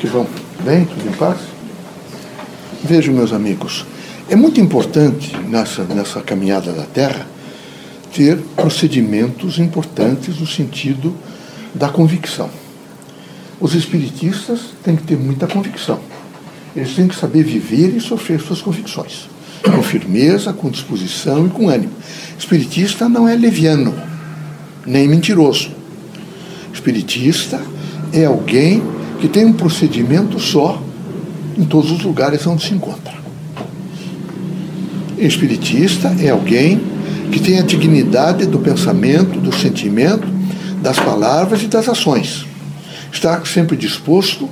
Que vão? Bem? Tudo em paz? Vejam, meus amigos, é muito importante nessa, nessa caminhada da Terra ter procedimentos importantes no sentido da convicção. Os espiritistas têm que ter muita convicção. Eles têm que saber viver e sofrer suas convicções, com firmeza, com disposição e com ânimo. Espiritista não é leviano, nem mentiroso. Espiritista é alguém que tem um procedimento só em todos os lugares onde se encontra. Espiritista é alguém que tem a dignidade do pensamento, do sentimento, das palavras e das ações. Está sempre disposto,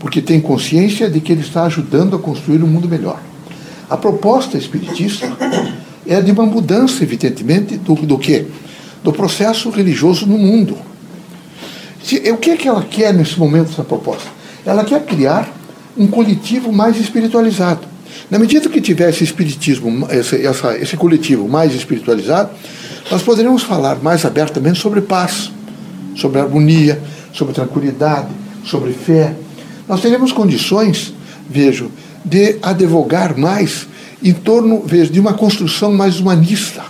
porque tem consciência de que ele está ajudando a construir um mundo melhor. A proposta espiritista é de uma mudança, evidentemente, do, do quê? Do processo religioso no mundo. O que é que ela quer nesse momento, essa proposta? Ela quer criar um coletivo mais espiritualizado. Na medida que tiver esse espiritismo, esse, essa, esse coletivo mais espiritualizado, nós poderemos falar mais abertamente sobre paz, sobre harmonia, sobre tranquilidade, sobre fé. Nós teremos condições, vejo, de advogar mais em torno vejo, de uma construção mais humanista,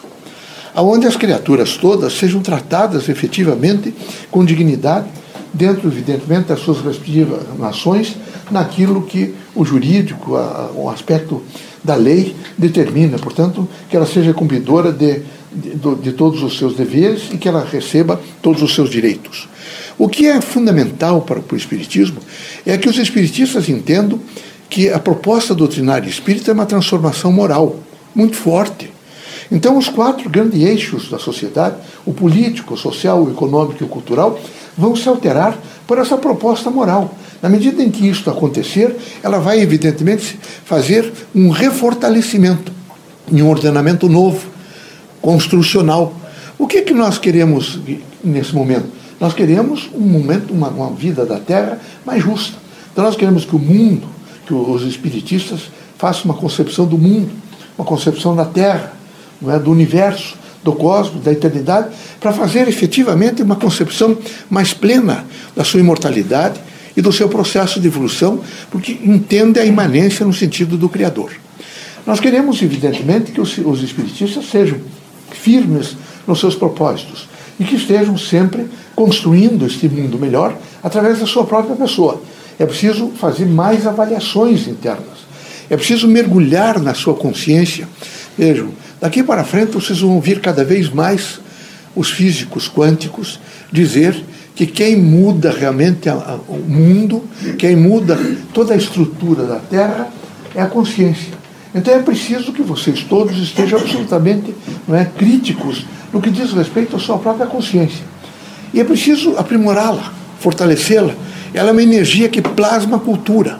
onde as criaturas todas sejam tratadas efetivamente com dignidade, dentro, evidentemente, das suas respectivas nações, naquilo que o jurídico, a, o aspecto da lei determina. Portanto, que ela seja cumpridora de, de, de todos os seus deveres e que ela receba todos os seus direitos. O que é fundamental para o Espiritismo é que os espiritistas entendam que a proposta doutrinária espírita é uma transformação moral muito forte. Então, os quatro grandes eixos da sociedade, o político, o social, o econômico e o cultural, vão se alterar por essa proposta moral. Na medida em que isso acontecer, ela vai, evidentemente, fazer um refortalecimento em um ordenamento novo, construcional. O que, é que nós queremos nesse momento? Nós queremos um momento, uma, uma vida da Terra mais justa. Então, nós queremos que o mundo, que os espiritistas façam uma concepção do mundo, uma concepção da Terra, é, do universo, do cosmos, da eternidade, para fazer efetivamente uma concepção mais plena da sua imortalidade e do seu processo de evolução, porque entende a imanência no sentido do Criador. Nós queremos, evidentemente, que os, os espiritistas sejam firmes nos seus propósitos e que estejam sempre construindo este mundo melhor através da sua própria pessoa. É preciso fazer mais avaliações internas. É preciso mergulhar na sua consciência. Vejam, Daqui para frente vocês vão ouvir cada vez mais os físicos quânticos dizer que quem muda realmente o mundo, quem muda toda a estrutura da Terra é a consciência. Então é preciso que vocês todos estejam absolutamente não é, críticos no que diz respeito à sua própria consciência. E é preciso aprimorá-la, fortalecê-la. Ela é uma energia que plasma a cultura.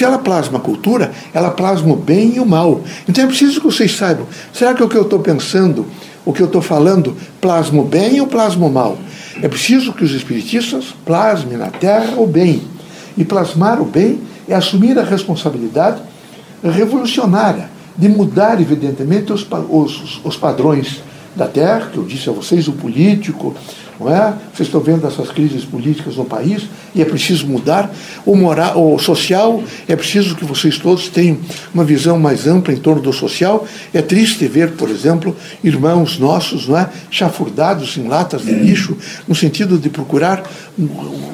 Se ela plasma a cultura, ela plasma o bem e o mal. Então é preciso que vocês saibam: será que o que eu estou pensando, o que eu estou falando, plasma o bem ou plasma o mal? É preciso que os espiritistas plasmem na terra o bem. E plasmar o bem é assumir a responsabilidade revolucionária de mudar, evidentemente, os, os, os padrões da terra, que eu disse a vocês, o político, não é? Vocês estão vendo essas crises políticas no país e é preciso mudar. O, moral, o social, é preciso que vocês todos tenham uma visão mais ampla em torno do social. É triste ver, por exemplo, irmãos nossos não é? chafurdados em latas de lixo, no sentido de procurar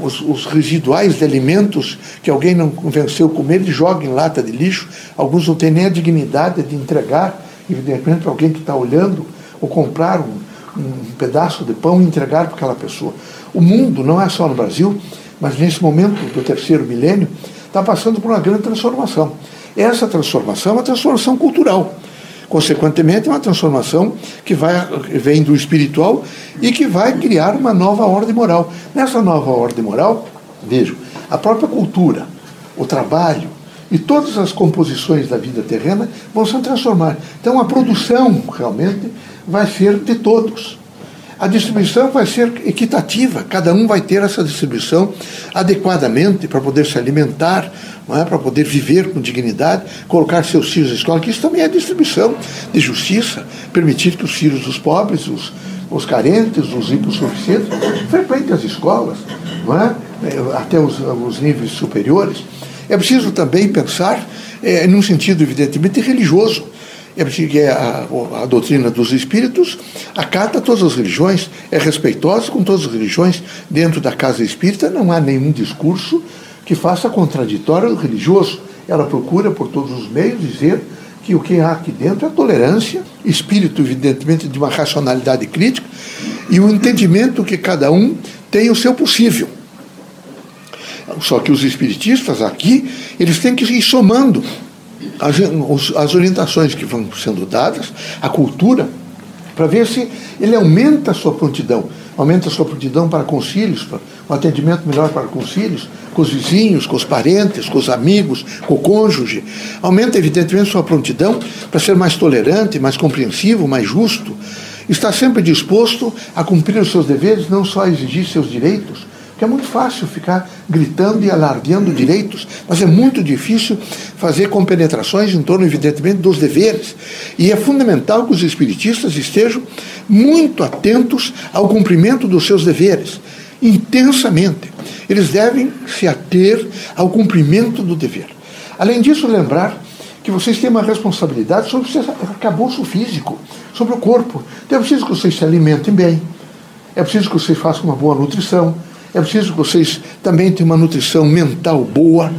os, os residuais de alimentos que alguém não convenceu comer e joga em lata de lixo. Alguns não têm nem a dignidade de entregar, evidentemente, para alguém que está olhando, ou comprar um um pedaço de pão e entregar para aquela pessoa. O mundo, não é só no Brasil, mas nesse momento do terceiro milênio, está passando por uma grande transformação. Essa transformação é uma transformação cultural. Consequentemente, é uma transformação que vai, vem do espiritual e que vai criar uma nova ordem moral. Nessa nova ordem moral, vejo, a própria cultura, o trabalho e todas as composições da vida terrena vão se transformar. Então, a produção realmente vai ser de todos. A distribuição vai ser equitativa, cada um vai ter essa distribuição adequadamente para poder se alimentar, é? para poder viver com dignidade, colocar seus filhos na escola, que isso também é distribuição de justiça, permitir que os filhos dos pobres, os, os carentes, os hipossuficientes, frequentem as escolas, é? é, até os, os níveis superiores, é preciso também pensar é, num sentido, evidentemente, religioso. É que a, a, doutrina dos espíritos acata todas as religiões, é respeitosa com todas as religiões. Dentro da casa espírita não há nenhum discurso que faça contraditório religioso. Ela procura, por todos os meios, dizer que o que há aqui dentro é tolerância, espírito, evidentemente, de uma racionalidade crítica e o entendimento que cada um tem o seu possível. Só que os espiritistas aqui, eles têm que ir somando as, as orientações que vão sendo dadas, a cultura, para ver se ele aumenta a sua prontidão, aumenta a sua prontidão para concílios, para um atendimento melhor para concílios, com os vizinhos, com os parentes, com os amigos, com o cônjuge. Aumenta, evidentemente, sua prontidão para ser mais tolerante, mais compreensivo, mais justo. Está sempre disposto a cumprir os seus deveres, não só a exigir seus direitos, porque é muito fácil ficar gritando e alardeando direitos, mas é muito difícil fazer compenetrações em torno, evidentemente, dos deveres. E é fundamental que os espiritistas estejam muito atentos ao cumprimento dos seus deveres, intensamente. Eles devem se ater ao cumprimento do dever. Além disso, lembrar que vocês têm uma responsabilidade sobre o seu arcabouço físico, sobre o corpo. Então é preciso que vocês se alimentem bem, é preciso que vocês façam uma boa nutrição, é preciso que vocês também tenham uma nutrição mental boa,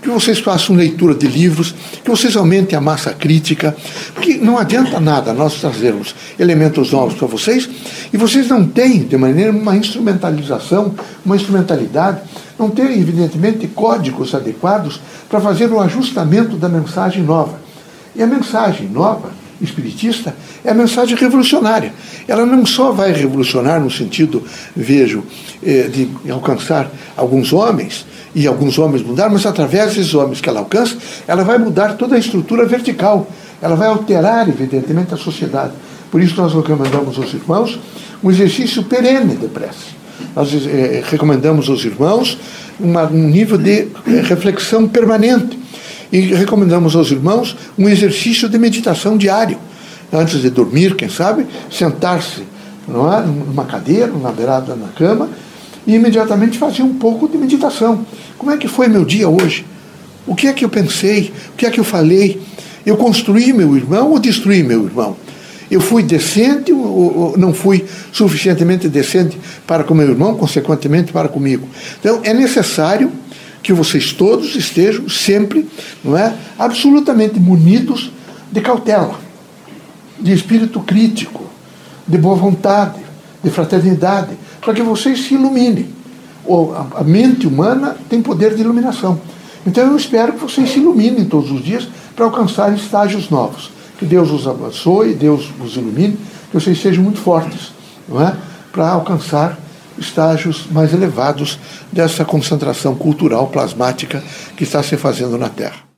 que vocês façam leitura de livros, que vocês aumentem a massa crítica, porque não adianta nada nós trazermos elementos novos para vocês e vocês não têm, de maneira, uma instrumentalização, uma instrumentalidade, não têm, evidentemente, códigos adequados para fazer o ajustamento da mensagem nova. E a mensagem nova espiritista é a mensagem revolucionária. Ela não só vai revolucionar no sentido, vejo, eh, de alcançar alguns homens, e alguns homens mudar, mas através desses homens que ela alcança, ela vai mudar toda a estrutura vertical. Ela vai alterar, evidentemente, a sociedade. Por isso nós recomendamos aos irmãos um exercício perene de prece. Nós eh, recomendamos aos irmãos um nível de eh, reflexão permanente e recomendamos aos irmãos um exercício de meditação diário. Antes de dormir, quem sabe, sentar-se é? numa cadeira, na beirada na cama, e imediatamente fazer um pouco de meditação. Como é que foi meu dia hoje? O que é que eu pensei? O que é que eu falei? Eu construí meu irmão ou destruí meu irmão? Eu fui decente ou não fui suficientemente decente para com meu irmão, consequentemente para comigo? Então, é necessário que vocês todos estejam sempre, não é, absolutamente munidos de cautela, de espírito crítico, de boa vontade, de fraternidade, para que vocês se iluminem. A mente humana tem poder de iluminação. Então eu espero que vocês se iluminem todos os dias para alcançar estágios novos. Que Deus os abençoe, Deus os ilumine, que vocês sejam muito fortes, não é? Para alcançar estágios mais elevados dessa concentração cultural plasmática que está se fazendo na Terra.